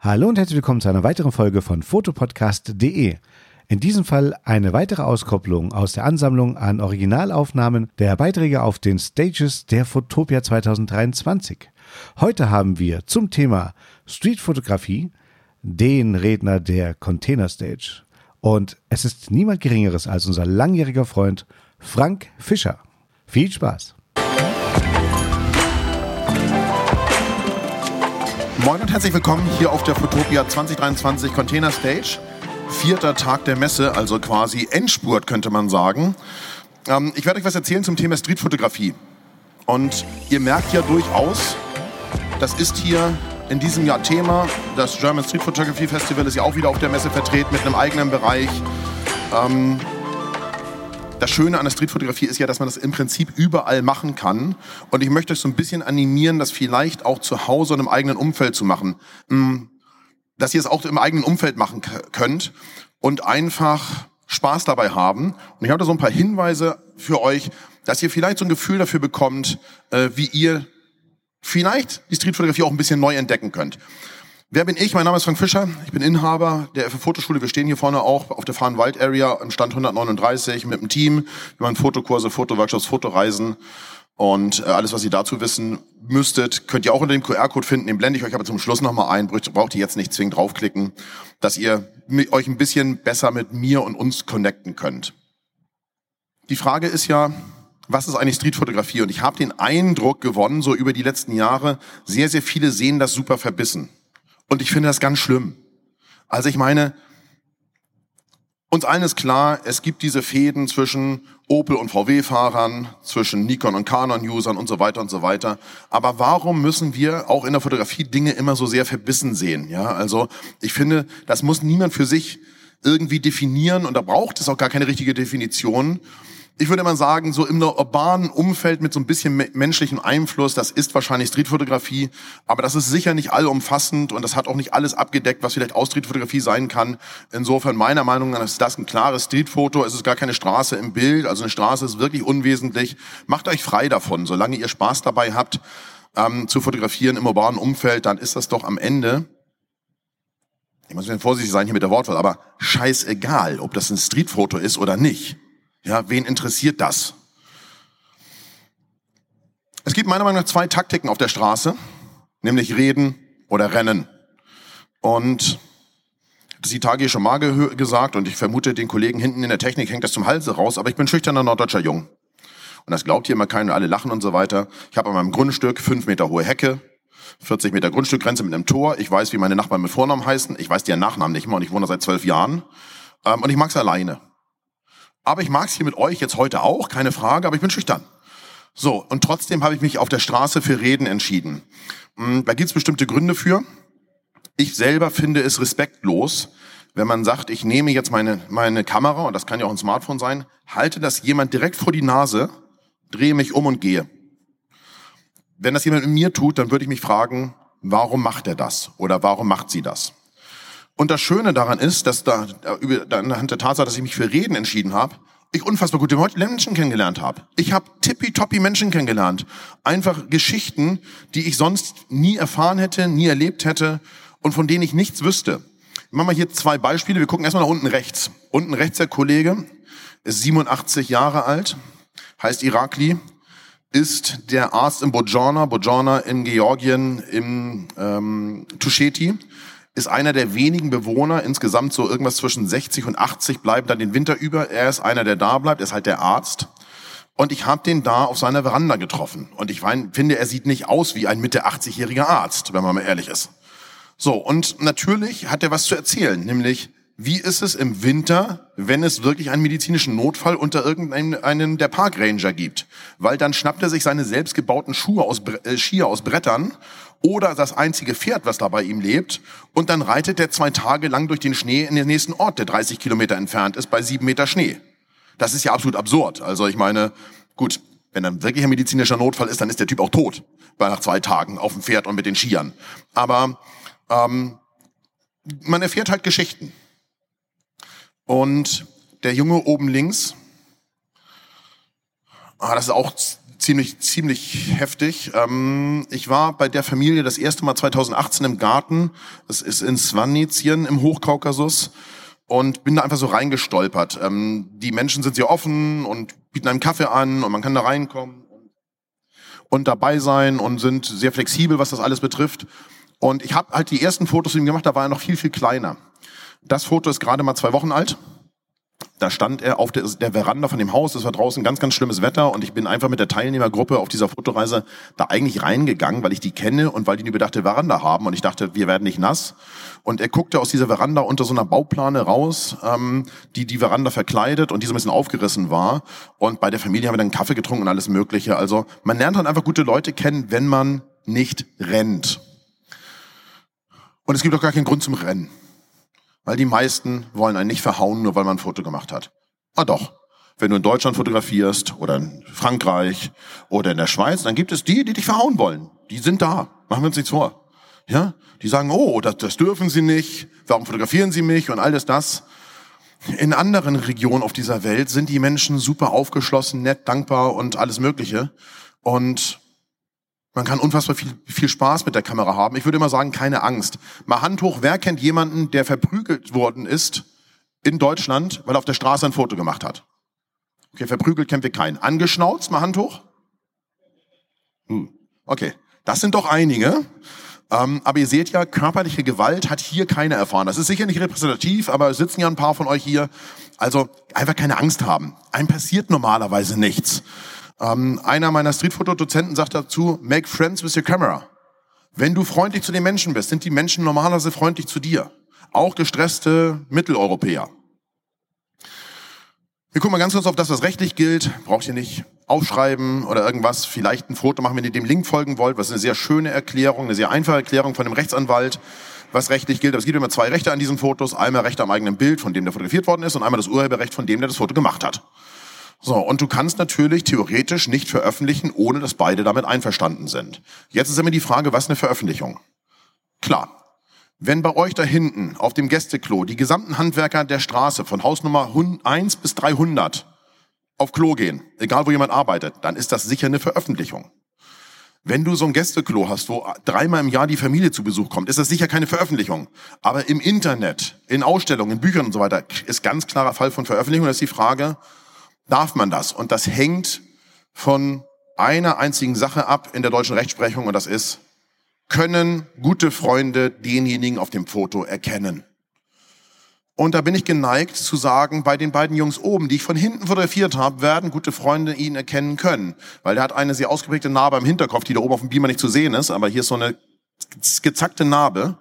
Hallo und herzlich willkommen zu einer weiteren Folge von fotopodcast.de. In diesem Fall eine weitere Auskopplung aus der Ansammlung an Originalaufnahmen der Beiträge auf den Stages der Fotopia 2023. Heute haben wir zum Thema Streetfotografie den Redner der Container Stage. Und es ist niemand Geringeres als unser langjähriger Freund Frank Fischer. Viel Spaß! Moin und herzlich willkommen hier auf der Fotopia 2023 Container Stage. Vierter Tag der Messe, also quasi Endspurt könnte man sagen. Ähm, ich werde euch was erzählen zum Thema Streetfotografie. Und ihr merkt ja durchaus, das ist hier in diesem Jahr Thema. Das German Street Photography Festival ist ja auch wieder auf der Messe vertreten mit einem eigenen Bereich. Ähm, das Schöne an der Streetfotografie ist ja, dass man das im Prinzip überall machen kann. Und ich möchte euch so ein bisschen animieren, das vielleicht auch zu Hause und im eigenen Umfeld zu machen. Mm, dass ihr es auch im eigenen Umfeld machen könnt und einfach Spaß dabei haben. Und ich habe da so ein paar Hinweise für euch, dass ihr vielleicht so ein Gefühl dafür bekommt, äh, wie ihr vielleicht die Streetfotografie auch ein bisschen neu entdecken könnt. Wer bin ich? Mein Name ist Frank Fischer. Ich bin Inhaber der FF Fotoschule. Wir stehen hier vorne auch auf der Fahrenwald Area im Stand 139 mit dem Team. Wir machen Fotokurse, Fotoworkshops, Fotoreisen. Und äh, alles, was ihr dazu wissen müsstet, könnt ihr auch unter dem QR-Code finden. Den blende ich euch aber zum Schluss nochmal ein. Braucht ihr jetzt nicht zwingend draufklicken, dass ihr euch ein bisschen besser mit mir und uns connecten könnt. Die Frage ist ja, was ist eigentlich Streetfotografie? Und ich habe den Eindruck gewonnen, so über die letzten Jahre, sehr, sehr viele sehen das super verbissen. Und ich finde das ganz schlimm. Also ich meine, uns allen ist klar, es gibt diese Fäden zwischen Opel und VW-Fahrern, zwischen Nikon und Canon-Usern und so weiter und so weiter. Aber warum müssen wir auch in der Fotografie Dinge immer so sehr verbissen sehen? Ja, also ich finde, das muss niemand für sich irgendwie definieren und da braucht es auch gar keine richtige Definition ich würde mal sagen, so im urbanen Umfeld mit so ein bisschen menschlichem Einfluss, das ist wahrscheinlich Streetfotografie, aber das ist sicher nicht allumfassend und das hat auch nicht alles abgedeckt, was vielleicht auch Streetfotografie sein kann. Insofern meiner Meinung nach ist das ein klares Streetfoto, es ist gar keine Straße im Bild, also eine Straße ist wirklich unwesentlich. Macht euch frei davon, solange ihr Spaß dabei habt, ähm, zu fotografieren im urbanen Umfeld, dann ist das doch am Ende ich muss vorsichtig sein hier mit der Wortwahl, aber scheißegal, ob das ein Streetfoto ist oder nicht. Ja, wen interessiert das? Es gibt meiner Meinung nach zwei Taktiken auf der Straße, nämlich reden oder rennen. Und das die Tage schon mal ge gesagt und ich vermute, den Kollegen hinten in der Technik hängt das zum Halse raus, aber ich bin schüchterner norddeutscher Jung. Und das glaubt hier immer keiner, alle lachen und so weiter. Ich habe an meinem Grundstück fünf Meter hohe Hecke, 40 Meter Grundstückgrenze mit einem Tor. Ich weiß, wie meine Nachbarn mit Vornamen heißen. Ich weiß deren Nachnamen nicht mehr und ich wohne seit zwölf Jahren. Ähm, und ich mag's alleine. Aber ich mag es hier mit euch jetzt heute auch, keine Frage, aber ich bin schüchtern. So, und trotzdem habe ich mich auf der Straße für Reden entschieden. Hm, da gibt es bestimmte Gründe für. Ich selber finde es respektlos, wenn man sagt, ich nehme jetzt meine, meine Kamera, und das kann ja auch ein Smartphone sein, halte das jemand direkt vor die Nase, drehe mich um und gehe. Wenn das jemand mit mir tut, dann würde ich mich fragen, warum macht er das? Oder warum macht sie das? Und das Schöne daran ist, dass da, über, anhand der Tatsache, dass ich mich für Reden entschieden habe, ich unfassbar gute Menschen kennengelernt habe. Ich habe tippitoppi Menschen kennengelernt. Einfach Geschichten, die ich sonst nie erfahren hätte, nie erlebt hätte und von denen ich nichts wüsste. Ich mache mal hier zwei Beispiele. Wir gucken erstmal nach unten rechts. Unten rechts der Kollege ist 87 Jahre alt, heißt Irakli, ist der Arzt in Bojana, Bojana in Georgien, im ähm, Tusheti ist einer der wenigen Bewohner, insgesamt so irgendwas zwischen 60 und 80 bleiben dann den Winter über. Er ist einer, der da bleibt, er ist halt der Arzt. Und ich habe den da auf seiner Veranda getroffen. Und ich finde, er sieht nicht aus wie ein Mitte 80-jähriger Arzt, wenn man mal ehrlich ist. So, und natürlich hat er was zu erzählen, nämlich, wie ist es im Winter, wenn es wirklich einen medizinischen Notfall unter irgendeinen der Parkranger gibt? Weil dann schnappt er sich seine selbstgebauten Schuhe aus, äh, Skier aus Brettern oder das einzige Pferd, was da bei ihm lebt. Und dann reitet er zwei Tage lang durch den Schnee in den nächsten Ort, der 30 Kilometer entfernt ist, bei sieben Meter Schnee. Das ist ja absolut absurd. Also ich meine, gut, wenn dann wirklich ein medizinischer Notfall ist, dann ist der Typ auch tot. Bei nach zwei Tagen auf dem Pferd und mit den Skiern. Aber ähm, man erfährt halt Geschichten. Und der Junge oben links, ah, das ist auch ziemlich, ziemlich heftig. Ähm, ich war bei der Familie das erste Mal 2018 im Garten. Das ist in Svanitien im Hochkaukasus und bin da einfach so reingestolpert. Ähm, die Menschen sind sehr offen und bieten einem Kaffee an und man kann da reinkommen und dabei sein und sind sehr flexibel, was das alles betrifft. Und ich habe halt die ersten Fotos mit ihm gemacht, da war er noch viel, viel kleiner. Das Foto ist gerade mal zwei Wochen alt. Da stand er auf der, der Veranda von dem Haus. Es war draußen ganz, ganz schlimmes Wetter und ich bin einfach mit der Teilnehmergruppe auf dieser Fotoreise da eigentlich reingegangen, weil ich die kenne und weil die eine überdachte Veranda haben und ich dachte, wir werden nicht nass. Und er guckte aus dieser Veranda unter so einer Bauplane raus, ähm, die die Veranda verkleidet und die so ein bisschen aufgerissen war. Und bei der Familie haben wir dann Kaffee getrunken und alles Mögliche. Also man lernt dann einfach gute Leute kennen, wenn man nicht rennt. Und es gibt auch gar keinen Grund zum Rennen. Weil die meisten wollen einen nicht verhauen, nur weil man ein Foto gemacht hat. Ah doch. Wenn du in Deutschland fotografierst oder in Frankreich oder in der Schweiz, dann gibt es die, die dich verhauen wollen. Die sind da. Machen wir uns nichts vor. Ja? Die sagen, oh, das, das dürfen sie nicht. Warum fotografieren sie mich und alles das? In anderen Regionen auf dieser Welt sind die Menschen super aufgeschlossen, nett, dankbar und alles Mögliche. Und man kann unfassbar viel, viel Spaß mit der Kamera haben. Ich würde immer sagen, keine Angst. Mal Hand hoch, wer kennt jemanden, der verprügelt worden ist in Deutschland, weil er auf der Straße ein Foto gemacht hat? Okay, verprügelt kennen wir keinen. Angeschnauzt, mal Hand hoch. Hm. Okay, das sind doch einige. Ähm, aber ihr seht ja, körperliche Gewalt hat hier keiner erfahren. Das ist sicher nicht repräsentativ, aber es sitzen ja ein paar von euch hier. Also einfach keine Angst haben. Einem passiert normalerweise nichts. Ähm, einer meiner Streetfoto-Dozenten sagt dazu, make friends with your camera. Wenn du freundlich zu den Menschen bist, sind die Menschen normalerweise freundlich zu dir. Auch gestresste Mitteleuropäer. Wir gucken mal ganz kurz auf das, was rechtlich gilt. Braucht ihr nicht aufschreiben oder irgendwas. Vielleicht ein Foto machen, wenn ihr dem Link folgen wollt. Was eine sehr schöne Erklärung, eine sehr einfache Erklärung von einem Rechtsanwalt, was rechtlich gilt. Aber es gibt immer zwei Rechte an diesen Fotos. Einmal Recht am eigenen Bild, von dem der fotografiert worden ist, und einmal das Urheberrecht, von dem der das Foto gemacht hat. So, und du kannst natürlich theoretisch nicht veröffentlichen, ohne dass beide damit einverstanden sind. Jetzt ist immer die Frage, was eine Veröffentlichung? Klar. Wenn bei euch da hinten auf dem Gästeklo die gesamten Handwerker der Straße von Hausnummer 1 bis 300 auf Klo gehen, egal wo jemand arbeitet, dann ist das sicher eine Veröffentlichung. Wenn du so ein Gästeklo hast, wo dreimal im Jahr die Familie zu Besuch kommt, ist das sicher keine Veröffentlichung. Aber im Internet, in Ausstellungen, in Büchern und so weiter, ist ganz klarer Fall von Veröffentlichung. Das ist die Frage, darf man das. Und das hängt von einer einzigen Sache ab in der deutschen Rechtsprechung und das ist, können gute Freunde denjenigen auf dem Foto erkennen. Und da bin ich geneigt zu sagen, bei den beiden Jungs oben, die ich von hinten fotografiert habe, werden gute Freunde ihn erkennen können. Weil der hat eine sehr ausgeprägte Narbe am Hinterkopf, die da oben auf dem Beamer nicht zu sehen ist, aber hier ist so eine gezackte Narbe.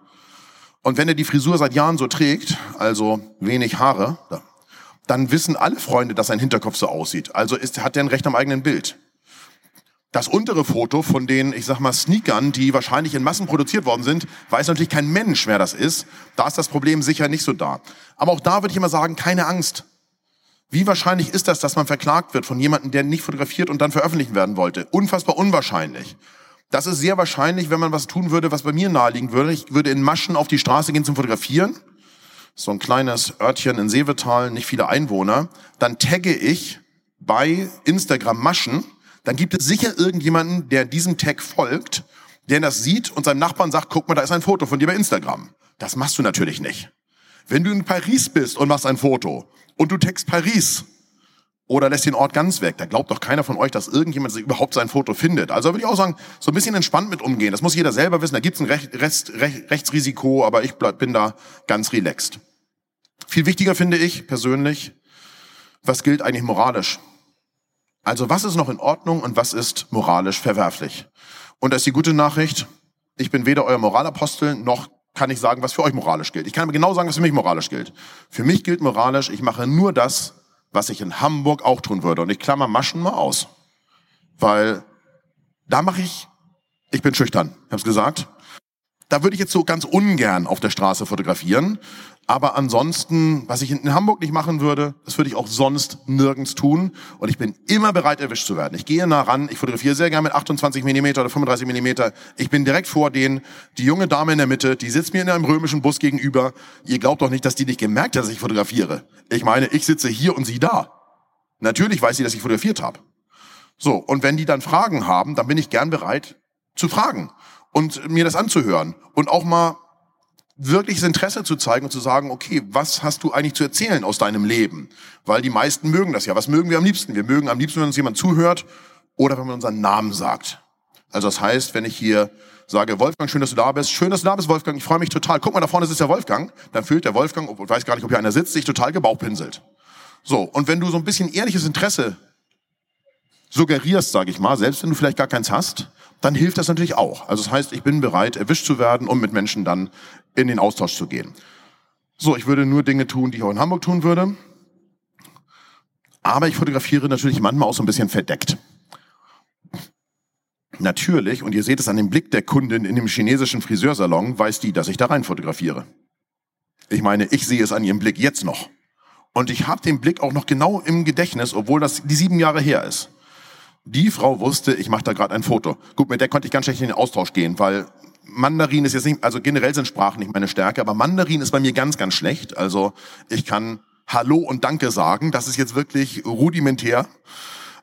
Und wenn er die Frisur seit Jahren so trägt, also wenig Haare, dann wissen alle Freunde, dass sein Hinterkopf so aussieht. Also ist, hat er ein Recht am eigenen Bild. Das untere Foto von den, ich sag mal, Sneakern, die wahrscheinlich in Massen produziert worden sind, weiß natürlich kein Mensch, wer das ist. Da ist das Problem sicher nicht so da. Aber auch da würde ich immer sagen, keine Angst. Wie wahrscheinlich ist das, dass man verklagt wird von jemandem, der nicht fotografiert und dann veröffentlichen werden wollte? Unfassbar unwahrscheinlich. Das ist sehr wahrscheinlich, wenn man was tun würde, was bei mir naheliegen würde. Ich würde in Maschen auf die Straße gehen zum Fotografieren so ein kleines Örtchen in Seevetal, nicht viele Einwohner, dann tagge ich bei Instagram Maschen, dann gibt es sicher irgendjemanden, der diesem Tag folgt, der das sieht und seinem Nachbarn sagt, guck mal, da ist ein Foto von dir bei Instagram. Das machst du natürlich nicht. Wenn du in Paris bist und machst ein Foto und du text Paris oder lässt den Ort ganz weg, da glaubt doch keiner von euch, dass irgendjemand überhaupt sein Foto findet. Also würde ich auch sagen, so ein bisschen entspannt mit umgehen. Das muss jeder selber wissen. Da gibt es ein Recht, Rest, Recht, Rechtsrisiko, aber ich bleib, bin da ganz relaxed. Viel wichtiger finde ich persönlich, was gilt eigentlich moralisch? Also was ist noch in Ordnung und was ist moralisch verwerflich? Und das ist die gute Nachricht, ich bin weder euer Moralapostel noch kann ich sagen, was für euch moralisch gilt. Ich kann aber genau sagen, was für mich moralisch gilt. Für mich gilt moralisch, ich mache nur das, was ich in Hamburg auch tun würde. Und ich klammer Maschen mal aus. Weil da mache ich, ich bin schüchtern, ich habe es gesagt. Da würde ich jetzt so ganz ungern auf der Straße fotografieren. Aber ansonsten, was ich in Hamburg nicht machen würde, das würde ich auch sonst nirgends tun. Und ich bin immer bereit, erwischt zu werden. Ich gehe nah ran, ich fotografiere sehr gerne mit 28 Millimeter oder 35 Millimeter. Ich bin direkt vor denen. Die junge Dame in der Mitte, die sitzt mir in einem römischen Bus gegenüber. Ihr glaubt doch nicht, dass die nicht gemerkt hat, dass ich fotografiere. Ich meine, ich sitze hier und sie da. Natürlich weiß sie, dass ich fotografiert habe. So, und wenn die dann Fragen haben, dann bin ich gern bereit zu fragen und mir das anzuhören und auch mal wirkliches Interesse zu zeigen und zu sagen, okay, was hast du eigentlich zu erzählen aus deinem Leben? Weil die meisten mögen das ja. Was mögen wir am liebsten? Wir mögen am liebsten, wenn uns jemand zuhört oder wenn man unseren Namen sagt. Also das heißt, wenn ich hier sage, Wolfgang, schön, dass du da bist. Schön, dass du da bist, Wolfgang. Ich freue mich total. Guck mal, da vorne sitzt der Wolfgang. Dann fühlt der Wolfgang, ich weiß gar nicht, ob hier einer sitzt, sich total gebauchpinselt. So, und wenn du so ein bisschen ehrliches Interesse suggerierst, sage ich mal, selbst wenn du vielleicht gar keins hast, dann hilft das natürlich auch. Also das heißt, ich bin bereit, erwischt zu werden, um mit Menschen dann in den Austausch zu gehen. So, ich würde nur Dinge tun, die ich auch in Hamburg tun würde. Aber ich fotografiere natürlich manchmal auch so ein bisschen verdeckt. Natürlich, und ihr seht es an dem Blick der Kundin in dem chinesischen Friseursalon, weiß die, dass ich da rein fotografiere. Ich meine, ich sehe es an ihrem Blick jetzt noch. Und ich habe den Blick auch noch genau im Gedächtnis, obwohl das die sieben Jahre her ist. Die Frau wusste, ich mache da gerade ein Foto. Gut, mit der konnte ich ganz schlecht in den Austausch gehen, weil Mandarin ist jetzt nicht, also generell sind Sprachen nicht meine Stärke, aber Mandarin ist bei mir ganz, ganz schlecht. Also ich kann Hallo und Danke sagen. Das ist jetzt wirklich rudimentär.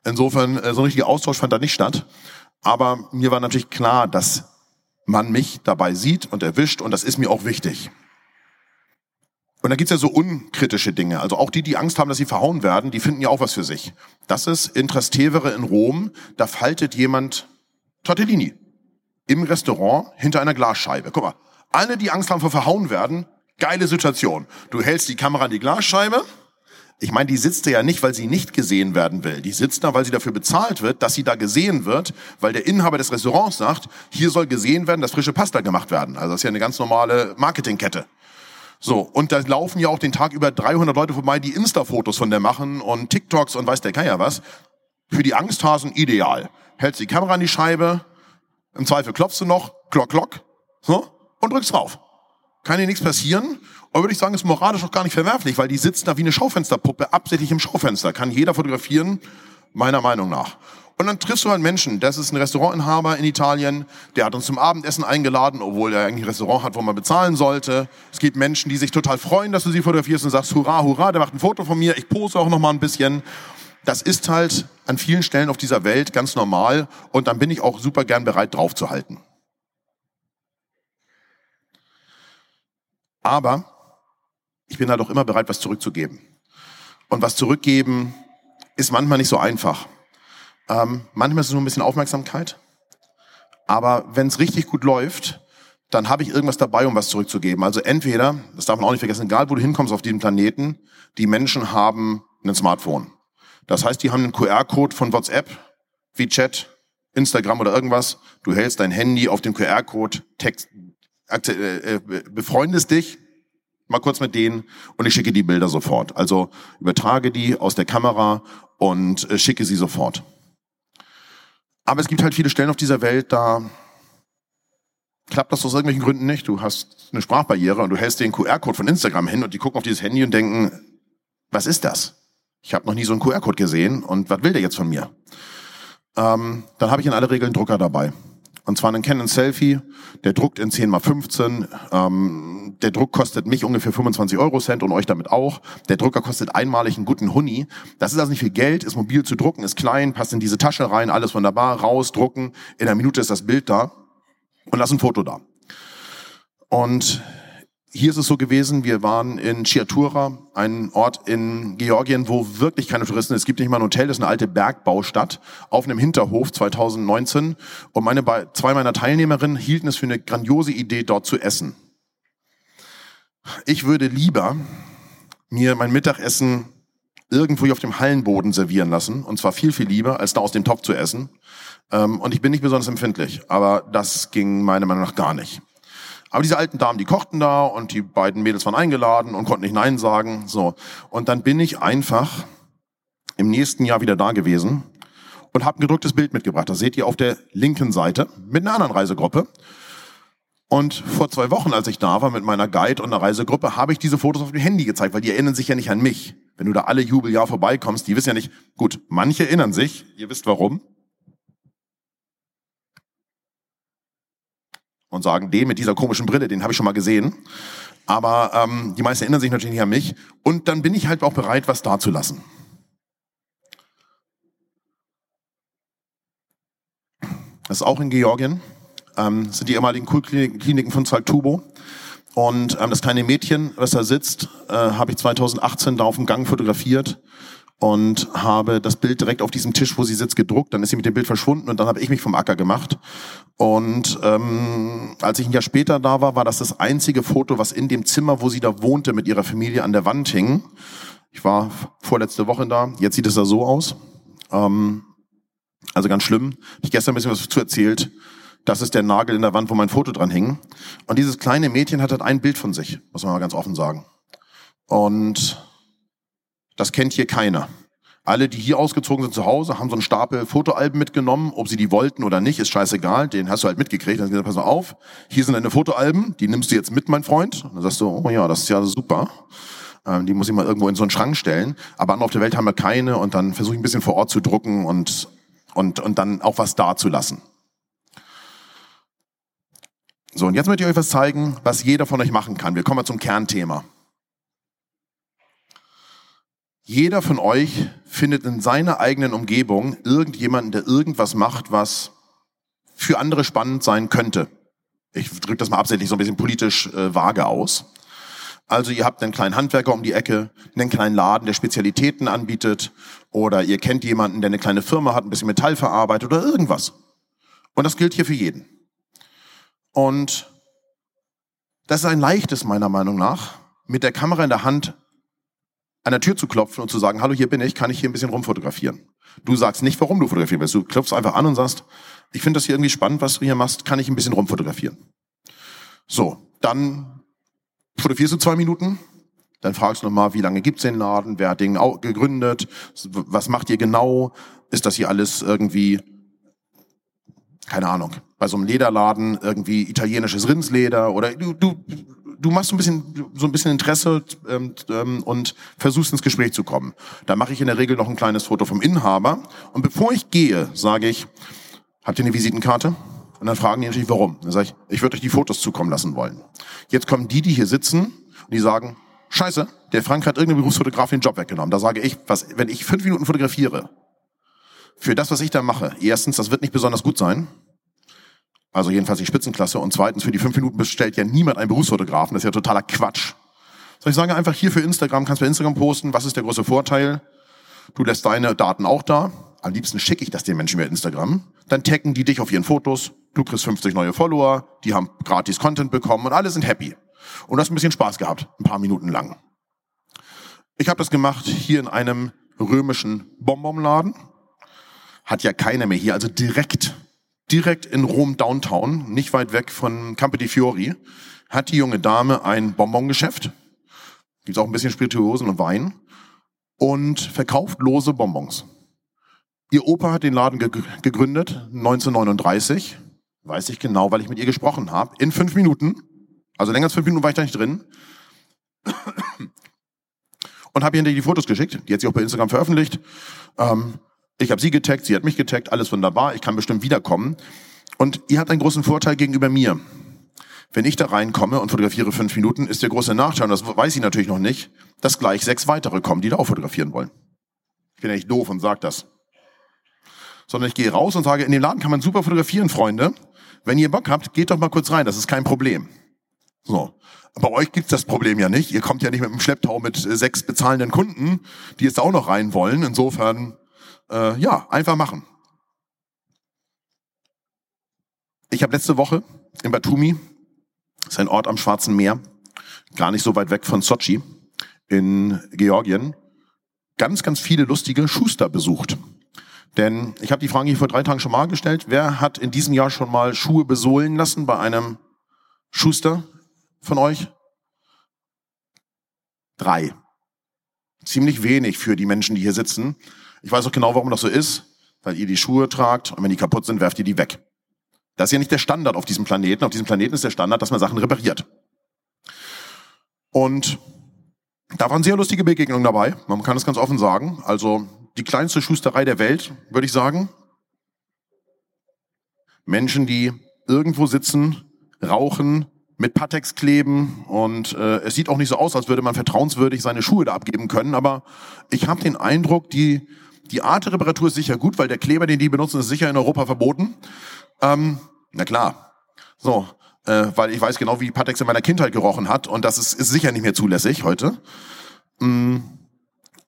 Insofern, äh, so ein richtiger Austausch fand da nicht statt. Aber mir war natürlich klar, dass man mich dabei sieht und erwischt und das ist mir auch wichtig. Und da gibt's ja so unkritische Dinge. Also auch die, die Angst haben, dass sie verhauen werden, die finden ja auch was für sich. Das ist in Trastevere in Rom, da faltet jemand Tortellini im Restaurant hinter einer Glasscheibe. Guck mal, alle, die Angst haben vor verhauen werden, geile Situation. Du hältst die Kamera an die Glasscheibe, ich meine, die sitzt da ja nicht, weil sie nicht gesehen werden will. Die sitzt da, weil sie dafür bezahlt wird, dass sie da gesehen wird, weil der Inhaber des Restaurants sagt, hier soll gesehen werden, dass frische Pasta gemacht werden. Also das ist ja eine ganz normale Marketingkette. So, und da laufen ja auch den Tag über 300 Leute vorbei, die Insta-Fotos von der machen und TikToks und weiß der Geier was. Für die Angsthasen ideal. Hältst die Kamera an die Scheibe, im Zweifel klopfst du noch, klock, klock, so, und drückst drauf. Kann dir nichts passieren aber würde ich sagen, ist moralisch auch gar nicht verwerflich, weil die sitzen da wie eine Schaufensterpuppe absichtlich im Schaufenster. Kann jeder fotografieren, meiner Meinung nach. Und dann triffst du einen Menschen, das ist ein Restaurantinhaber in Italien, der hat uns zum Abendessen eingeladen, obwohl er eigentlich ein Restaurant hat, wo man bezahlen sollte. Es gibt Menschen, die sich total freuen, dass du sie fotografierst und sagst, hurra, hurra, der macht ein Foto von mir, ich pose auch noch mal ein bisschen. Das ist halt an vielen Stellen auf dieser Welt ganz normal und dann bin ich auch super gern bereit draufzuhalten. Aber ich bin da doch immer bereit, was zurückzugeben. Und was zurückgeben ist manchmal nicht so einfach. Ähm, manchmal ist es nur ein bisschen Aufmerksamkeit. Aber wenn es richtig gut läuft, dann habe ich irgendwas dabei, um was zurückzugeben. Also entweder, das darf man auch nicht vergessen, egal wo du hinkommst auf diesem Planeten, die Menschen haben ein Smartphone. Das heißt, die haben einen QR-Code von WhatsApp, WeChat, Instagram oder irgendwas. Du hältst dein Handy auf dem QR-Code, Text, äh, äh, befreundest dich mal kurz mit denen und ich schicke die Bilder sofort. Also übertrage die aus der Kamera und äh, schicke sie sofort. Aber es gibt halt viele Stellen auf dieser Welt, da klappt das aus irgendwelchen Gründen nicht. Du hast eine Sprachbarriere und du hältst den QR-Code von Instagram hin und die gucken auf dieses Handy und denken, was ist das? Ich habe noch nie so einen QR-Code gesehen und was will der jetzt von mir? Ähm, dann habe ich in aller Regel einen Drucker dabei. Und zwar einen Canon Selfie, der druckt in 10 mal 15. Ähm, der Druck kostet mich ungefähr 25 Euro Cent und euch damit auch. Der Drucker kostet einmalig einen guten Huni. Das ist also nicht viel Geld, ist mobil zu drucken, ist klein, passt in diese Tasche rein, alles wunderbar, raus, drucken. In einer Minute ist das Bild da und lass ein Foto da. Und hier ist es so gewesen, wir waren in Chiatura, ein Ort in Georgien, wo wirklich keine Touristen. Es gibt nicht mal ein Hotel, das ist eine alte Bergbaustadt auf einem Hinterhof 2019. Und meine zwei meiner Teilnehmerinnen hielten es für eine grandiose Idee, dort zu essen. Ich würde lieber mir mein Mittagessen irgendwo auf dem Hallenboden servieren lassen. Und zwar viel, viel lieber, als da aus dem Topf zu essen. Ähm, und ich bin nicht besonders empfindlich, aber das ging meiner Meinung nach gar nicht. Aber diese alten Damen, die kochten da und die beiden Mädels waren eingeladen und konnten nicht Nein sagen. So. Und dann bin ich einfach im nächsten Jahr wieder da gewesen und habe ein gedrucktes Bild mitgebracht. Das seht ihr auf der linken Seite mit einer anderen Reisegruppe. Und vor zwei Wochen, als ich da war mit meiner Guide und einer Reisegruppe, habe ich diese Fotos auf dem Handy gezeigt, weil die erinnern sich ja nicht an mich. Wenn du da alle Jubeljahr vorbeikommst, die wissen ja nicht, gut, manche erinnern sich, ihr wisst warum, und sagen, den mit dieser komischen Brille, den habe ich schon mal gesehen. Aber ähm, die meisten erinnern sich natürlich nicht an mich. Und dann bin ich halt auch bereit, was dazulassen. Das ist auch in Georgien. Ähm, das sind die ehemaligen Kulkliniken von Saltubo. Und ähm, das kleine Mädchen, was da sitzt, äh, habe ich 2018 da auf dem Gang fotografiert und habe das Bild direkt auf diesem Tisch, wo sie sitzt, gedruckt. Dann ist sie mit dem Bild verschwunden und dann habe ich mich vom Acker gemacht. Und ähm, als ich ein Jahr später da war, war das das einzige Foto, was in dem Zimmer, wo sie da wohnte, mit ihrer Familie an der Wand hing. Ich war vorletzte Woche da. Jetzt sieht es da so aus. Ähm, also ganz schlimm. Ich gestern ein bisschen was zu erzählt. Das ist der Nagel in der Wand, wo mein Foto dran hing. Und dieses kleine Mädchen hat halt ein Bild von sich, muss man mal ganz offen sagen. Und das kennt hier keiner. Alle, die hier ausgezogen sind zu Hause, haben so einen Stapel Fotoalben mitgenommen. Ob sie die wollten oder nicht, ist scheißegal. Den hast du halt mitgekriegt. Dann hast du gesagt, pass mal auf, hier sind deine Fotoalben, die nimmst du jetzt mit, mein Freund. Und dann sagst du, oh ja, das ist ja super. Ähm, die muss ich mal irgendwo in so einen Schrank stellen. Aber andere auf der Welt haben wir keine. Und dann versuche ich ein bisschen vor Ort zu drucken und, und, und dann auch was dazulassen. So, und jetzt möchte ich euch was zeigen, was jeder von euch machen kann. Wir kommen mal zum Kernthema. Jeder von euch findet in seiner eigenen Umgebung irgendjemanden, der irgendwas macht, was für andere spannend sein könnte. Ich drücke das mal absichtlich so ein bisschen politisch äh, vage aus. Also ihr habt einen kleinen Handwerker um die Ecke, einen kleinen Laden, der Spezialitäten anbietet, oder ihr kennt jemanden, der eine kleine Firma hat, ein bisschen Metall verarbeitet oder irgendwas. Und das gilt hier für jeden. Und das ist ein leichtes, meiner Meinung nach, mit der Kamera in der Hand an der Tür zu klopfen und zu sagen, hallo, hier bin ich, kann ich hier ein bisschen rumfotografieren. Du sagst nicht, warum du fotografieren willst. Du klopfst einfach an und sagst, ich finde das hier irgendwie spannend, was du hier machst, kann ich ein bisschen rumfotografieren. So, dann fotografierst du zwei Minuten, dann fragst du nochmal, wie lange gibt's den Laden, wer hat den gegründet, was macht ihr genau, ist das hier alles irgendwie keine Ahnung, bei so einem Lederladen irgendwie italienisches Rindsleder oder du, du, du machst so ein bisschen, so ein bisschen Interesse ähm, ähm, und versuchst ins Gespräch zu kommen. Da mache ich in der Regel noch ein kleines Foto vom Inhaber und bevor ich gehe, sage ich, habt ihr eine Visitenkarte? Und dann fragen die natürlich, warum. Dann sage ich, ich würde euch die Fotos zukommen lassen wollen. Jetzt kommen die, die hier sitzen und die sagen, scheiße, der Frank hat irgendeinem Berufsfotograf den Job weggenommen. Da sage ich, was, wenn ich fünf Minuten fotografiere, für das, was ich da mache, erstens, das wird nicht besonders gut sein. Also jedenfalls die Spitzenklasse. Und zweitens, für die fünf Minuten bestellt ja niemand einen Berufsfotografen. Das ist ja totaler Quatsch. So, ich sage einfach hier für Instagram, kannst du bei Instagram posten, was ist der große Vorteil? Du lässt deine Daten auch da. Am liebsten schicke ich das den Menschen über Instagram. Dann taggen die dich auf ihren Fotos. Du kriegst 50 neue Follower. Die haben gratis Content bekommen und alle sind happy. Und hast ein bisschen Spaß gehabt. Ein paar Minuten lang. Ich habe das gemacht hier in einem römischen Bonbonladen hat ja keiner mehr hier, also direkt, direkt in Rom Downtown, nicht weit weg von Campo di Fiori, hat die junge Dame ein Bonbongeschäft, gibt auch ein bisschen Spirituosen und Wein. Und verkauft lose Bonbons. Ihr Opa hat den Laden gegründet, 1939, weiß ich genau, weil ich mit ihr gesprochen habe, in fünf Minuten, also länger als fünf Minuten war ich da nicht drin, und habe ihr die Fotos geschickt, die hat sie auch bei Instagram veröffentlicht. Ähm, ich habe sie getaggt, sie hat mich getaggt, alles wunderbar, ich kann bestimmt wiederkommen. Und ihr habt einen großen Vorteil gegenüber mir. Wenn ich da reinkomme und fotografiere fünf Minuten, ist der große Nachteil, und das weiß ich natürlich noch nicht, dass gleich sechs weitere kommen, die da auch fotografieren wollen. Ich bin nicht doof und sag das. Sondern ich gehe raus und sage, in dem Laden kann man super fotografieren, Freunde. Wenn ihr Bock habt, geht doch mal kurz rein, das ist kein Problem. So. Bei euch gibt's das Problem ja nicht. Ihr kommt ja nicht mit einem Schlepptau mit sechs bezahlenden Kunden, die jetzt auch noch rein wollen. Insofern äh, ja, einfach machen. Ich habe letzte Woche in Batumi, das ist ein Ort am Schwarzen Meer, gar nicht so weit weg von Sochi in Georgien, ganz, ganz viele lustige Schuster besucht. Denn ich habe die Frage hier vor drei Tagen schon mal gestellt, wer hat in diesem Jahr schon mal Schuhe besohlen lassen bei einem Schuster von euch? Drei. Ziemlich wenig für die Menschen, die hier sitzen. Ich weiß auch genau, warum das so ist, weil ihr die Schuhe tragt und wenn die kaputt sind, werft ihr die weg. Das ist ja nicht der Standard auf diesem Planeten. Auf diesem Planeten ist der Standard, dass man Sachen repariert. Und da waren sehr lustige Begegnungen dabei. Man kann es ganz offen sagen. Also die kleinste Schusterei der Welt, würde ich sagen. Menschen, die irgendwo sitzen, rauchen, mit Patex kleben und äh, es sieht auch nicht so aus, als würde man vertrauenswürdig seine Schuhe da abgeben können, aber ich habe den Eindruck, die die Art der Reparatur ist sicher gut, weil der Kleber, den die benutzen, ist sicher in Europa verboten. Ähm, na klar. So, äh, weil ich weiß genau, wie Patex in meiner Kindheit gerochen hat und das ist, ist sicher nicht mehr zulässig heute. Mm.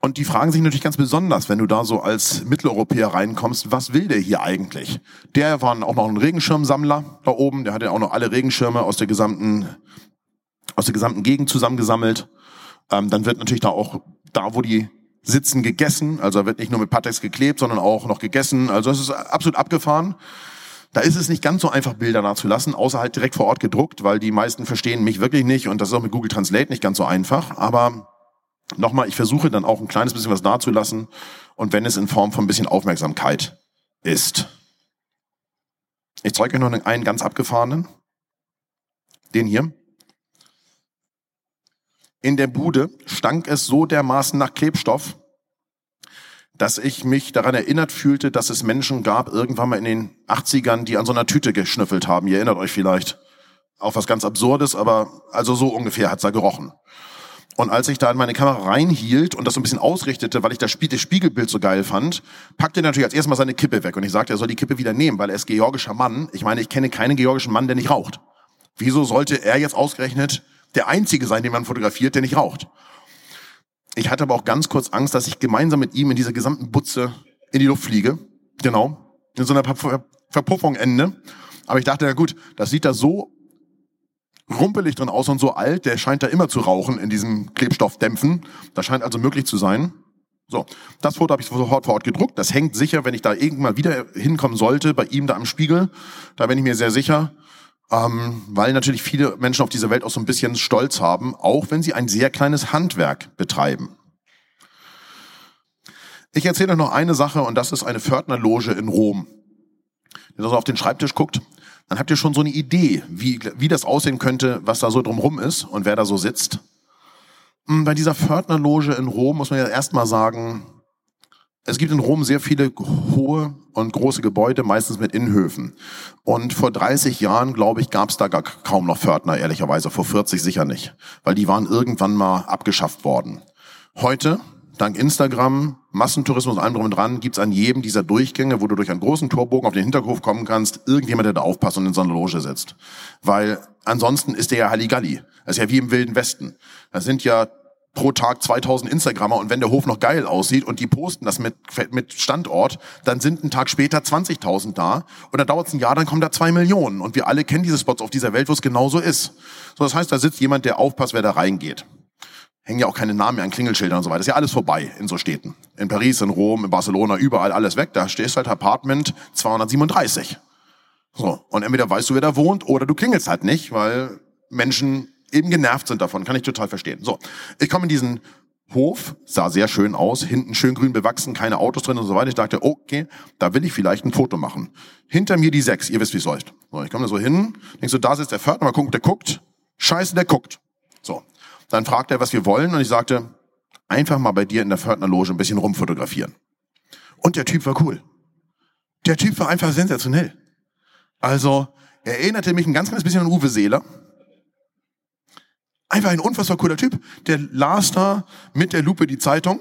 Und die fragen sich natürlich ganz besonders, wenn du da so als Mitteleuropäer reinkommst, was will der hier eigentlich? Der war auch noch ein Regenschirmsammler da oben, der hatte auch noch alle Regenschirme aus der gesamten, aus der gesamten Gegend zusammengesammelt. Ähm, dann wird natürlich da auch, da wo die sitzen, gegessen. Also wird nicht nur mit Patex geklebt, sondern auch noch gegessen. Also es ist absolut abgefahren. Da ist es nicht ganz so einfach, Bilder nachzulassen, außer halt direkt vor Ort gedruckt, weil die meisten verstehen mich wirklich nicht und das ist auch mit Google Translate nicht ganz so einfach. Aber nochmal, ich versuche dann auch ein kleines bisschen was dazulassen und wenn es in Form von ein bisschen Aufmerksamkeit ist. Ich zeige euch noch einen ganz abgefahrenen. Den hier. In der Bude stank es so dermaßen nach Klebstoff, dass ich mich daran erinnert fühlte, dass es Menschen gab, irgendwann mal in den 80ern, die an so einer Tüte geschnüffelt haben. Ihr erinnert euch vielleicht. Auch was ganz Absurdes, aber also so ungefähr hat's da gerochen. Und als ich da in meine Kamera reinhielt und das so ein bisschen ausrichtete, weil ich das Spiegelbild so geil fand, packte er natürlich als erstes mal seine Kippe weg. Und ich sagte, er soll die Kippe wieder nehmen, weil er ist georgischer Mann. Ich meine, ich kenne keinen georgischen Mann, der nicht raucht. Wieso sollte er jetzt ausgerechnet der Einzige sein, den man fotografiert, der nicht raucht? Ich hatte aber auch ganz kurz Angst, dass ich gemeinsam mit ihm in dieser gesamten Butze in die Luft fliege. Genau. In so einer Ver Verpuffung ende. Aber ich dachte, na gut, das sieht da so rumpelig drin aus und so alt, der scheint da immer zu rauchen in diesem Klebstoffdämpfen. Das scheint also möglich zu sein. So, das Foto habe ich sofort vor Ort gedruckt. Das hängt sicher, wenn ich da irgendwann wieder hinkommen sollte, bei ihm da am Spiegel. Da bin ich mir sehr sicher. Ähm, weil natürlich viele Menschen auf dieser Welt auch so ein bisschen Stolz haben, auch wenn sie ein sehr kleines Handwerk betreiben. Ich erzähle euch noch eine Sache und das ist eine Pförtnerloge in Rom. Wenn ihr so auf den Schreibtisch guckt, dann habt ihr schon so eine Idee, wie, wie das aussehen könnte, was da so drumrum ist und wer da so sitzt. Hm, bei dieser Pförtnerloge in Rom muss man ja erstmal sagen, es gibt in Rom sehr viele hohe und große Gebäude, meistens mit Innenhöfen. Und vor 30 Jahren, glaube ich, gab es da gar kaum noch Pförtner, ehrlicherweise. Vor 40 sicher nicht. Weil die waren irgendwann mal abgeschafft worden. Heute, dank Instagram, Massentourismus, allem drum und dran, gibt's an jedem dieser Durchgänge, wo du durch einen großen Torbogen auf den Hinterhof kommen kannst, irgendjemand, der da aufpasst und in so einer Loge sitzt. Weil ansonsten ist der ja Halligalli. Das ist ja wie im Wilden Westen. Da sind ja pro Tag 2000 Instagrammer und wenn der Hof noch geil aussieht und die posten das mit, mit Standort, dann sind ein Tag später 20.000 da und dann dauert es ein Jahr, dann kommen da zwei Millionen und wir alle kennen diese Spots auf dieser Welt, wo es genauso ist. So, das heißt, da sitzt jemand, der aufpasst, wer da reingeht. Hängen ja auch keine Namen mehr an Klingelschildern und so weiter. Ist ja alles vorbei in so Städten. In Paris, in Rom, in Barcelona, überall alles weg. Da stehst halt Apartment 237. So. Und entweder weißt du, wer da wohnt, oder du klingelst halt nicht, weil Menschen eben genervt sind davon, kann ich total verstehen. So, ich komme in diesen Hof, sah sehr schön aus, hinten schön grün bewachsen, keine Autos drin und so weiter. Ich dachte, okay, da will ich vielleicht ein Foto machen. Hinter mir die sechs, ihr wisst, wie es läuft. So, ich komme da so hin, denk so, da sitzt der Pförtner, mal gucken, der guckt. Scheiße, der guckt. So, dann fragt er, was wir wollen und ich sagte, einfach mal bei dir in der Pförtnerloge ein bisschen rumfotografieren. Und der Typ war cool. Der Typ war einfach sensationell. Also, er erinnerte mich ein ganz kleines bisschen an Uwe Seeler Einfach ein unfassbar cooler Typ. Der las da mit der Lupe die Zeitung.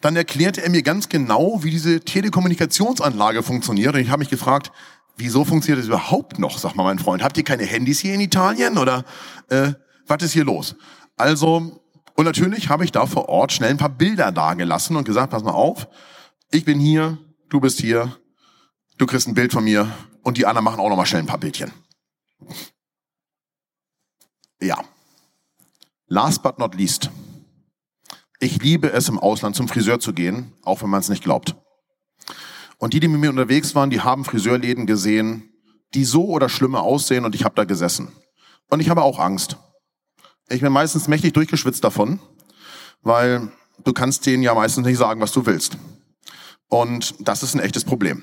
Dann erklärte er mir ganz genau, wie diese Telekommunikationsanlage funktioniert. Und ich habe mich gefragt, wieso funktioniert das überhaupt noch, sag mal mein Freund. Habt ihr keine Handys hier in Italien oder äh, was ist hier los? Also, und natürlich habe ich da vor Ort schnell ein paar Bilder dagelassen und gesagt, pass mal auf, ich bin hier, du bist hier, du kriegst ein Bild von mir und die anderen machen auch noch mal schnell ein paar Bildchen. Ja. Last but not least. Ich liebe es, im Ausland zum Friseur zu gehen, auch wenn man es nicht glaubt. Und die, die mit mir unterwegs waren, die haben Friseurläden gesehen, die so oder schlimmer aussehen und ich habe da gesessen. Und ich habe auch Angst. Ich bin meistens mächtig durchgeschwitzt davon, weil du kannst denen ja meistens nicht sagen, was du willst. Und das ist ein echtes Problem.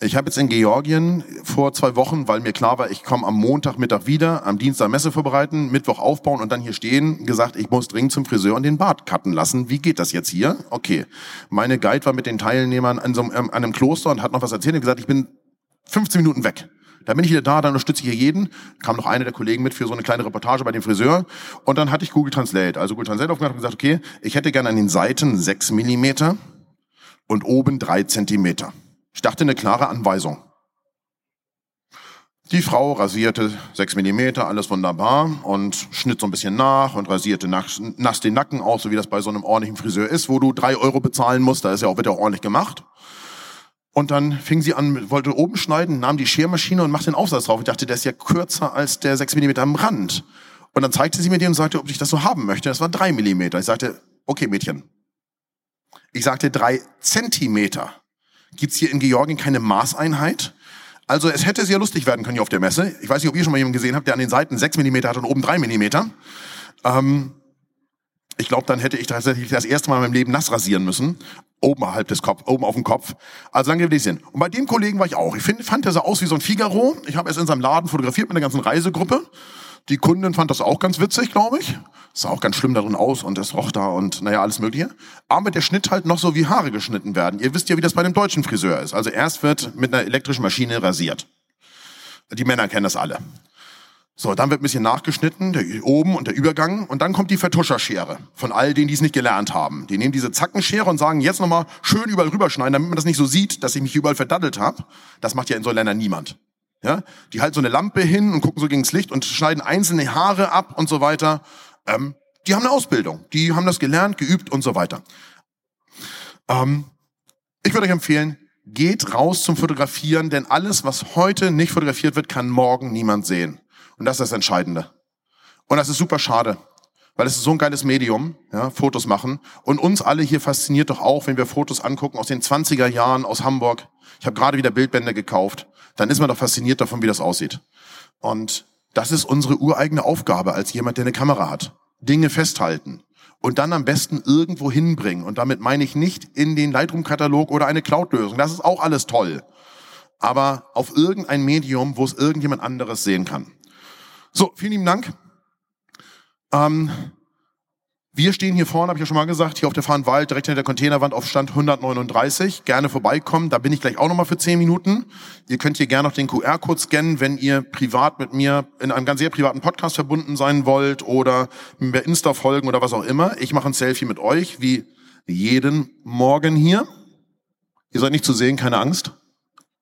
Ich habe jetzt in Georgien vor zwei Wochen, weil mir klar war, ich komme am Montagmittag wieder, am Dienstag Messe vorbereiten, Mittwoch aufbauen und dann hier stehen, gesagt, ich muss dringend zum Friseur und den Bart cutten lassen. Wie geht das jetzt hier? Okay. Meine Guide war mit den Teilnehmern an, so einem, an einem Kloster und hat noch was erzählt und gesagt, ich bin 15 Minuten weg. Da bin ich wieder da, dann unterstütze ich hier jeden. Kam noch einer der Kollegen mit für so eine kleine Reportage bei dem Friseur. Und dann hatte ich Google Translate. Also Google Translate aufgemacht und gesagt, okay, ich hätte gerne an den Seiten 6 Millimeter und oben 3 Zentimeter. Ich dachte eine klare Anweisung. Die Frau rasierte sechs Millimeter, alles wunderbar und schnitt so ein bisschen nach und rasierte nass, nass den Nacken aus, so wie das bei so einem ordentlichen Friseur ist, wo du drei Euro bezahlen musst, da ist ja auch, auch ordentlich gemacht. Und dann fing sie an, wollte oben schneiden, nahm die Schermaschine und machte den Aufsatz drauf. Ich dachte, der ist ja kürzer als der sechs Millimeter am Rand. Und dann zeigte sie mir den und sagte, ob ich das so haben möchte. Das war drei Millimeter. Ich sagte, okay, Mädchen. Ich sagte, drei Zentimeter. Gibt's hier in Georgien keine Maßeinheit? Also es hätte sehr lustig werden können hier auf der Messe. Ich weiß nicht, ob ihr schon mal jemanden gesehen habt, der an den Seiten 6 mm hat und oben 3 mm. Ähm, ich glaube, dann hätte ich tatsächlich das erste Mal in meinem Leben nass rasieren müssen. Oberhalb des Kopf, oben auf dem Kopf. Also lange will ich sehen. Und bei dem Kollegen war ich auch. Ich find, fand, der sah aus wie so ein Figaro. Ich habe es in seinem Laden fotografiert mit einer ganzen Reisegruppe. Die Kundin fand das auch ganz witzig, glaube ich. Sah auch ganz schlimm darin aus und es roch da und naja, alles mögliche. Aber der Schnitt halt noch so wie Haare geschnitten werden. Ihr wisst ja, wie das bei dem deutschen Friseur ist. Also erst wird mit einer elektrischen Maschine rasiert. Die Männer kennen das alle. So, dann wird ein bisschen nachgeschnitten, der oben und der Übergang. Und dann kommt die Vertuscherschere von all denen, die es nicht gelernt haben. Die nehmen diese Zackenschere und sagen, jetzt nochmal schön überall rüberschneiden, damit man das nicht so sieht, dass ich mich überall verdaddelt habe. Das macht ja in so Ländern niemand. Ja, die halten so eine Lampe hin und gucken so gegens Licht und schneiden einzelne Haare ab und so weiter. Ähm, die haben eine Ausbildung, die haben das gelernt, geübt und so weiter. Ähm, ich würde euch empfehlen, geht raus zum Fotografieren, denn alles, was heute nicht fotografiert wird, kann morgen niemand sehen. Und das ist das Entscheidende. Und das ist super schade, weil es ist so ein geiles Medium, ja, Fotos machen. Und uns alle hier fasziniert doch auch, wenn wir Fotos angucken aus den 20er Jahren aus Hamburg. Ich habe gerade wieder Bildbände gekauft dann ist man doch fasziniert davon, wie das aussieht. Und das ist unsere ureigene Aufgabe als jemand, der eine Kamera hat. Dinge festhalten und dann am besten irgendwo hinbringen. Und damit meine ich nicht in den Lightroom-Katalog oder eine Cloud-Lösung. Das ist auch alles toll. Aber auf irgendein Medium, wo es irgendjemand anderes sehen kann. So, vielen lieben Dank. Ähm, wir stehen hier vorne, habe ich ja schon mal gesagt, hier auf der Fahrenwald, direkt hinter der Containerwand auf Stand 139. Gerne vorbeikommen, da bin ich gleich auch nochmal für 10 Minuten. Ihr könnt hier gerne noch den QR-Code scannen, wenn ihr privat mit mir in einem ganz sehr privaten Podcast verbunden sein wollt oder mir Insta folgen oder was auch immer. Ich mache ein Selfie mit euch, wie jeden Morgen hier. Ihr seid nicht zu sehen, keine Angst.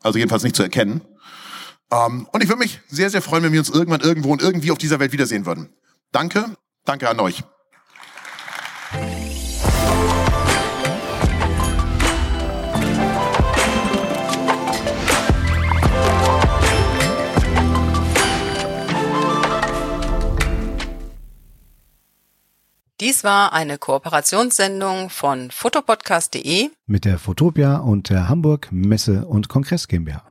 Also jedenfalls nicht zu erkennen. Ähm, und ich würde mich sehr, sehr freuen, wenn wir uns irgendwann irgendwo und irgendwie auf dieser Welt wiedersehen würden. Danke, danke an euch. Dies war eine Kooperationssendung von fotopodcast.de mit der Fotopia und der Hamburg Messe und Kongress GmbH.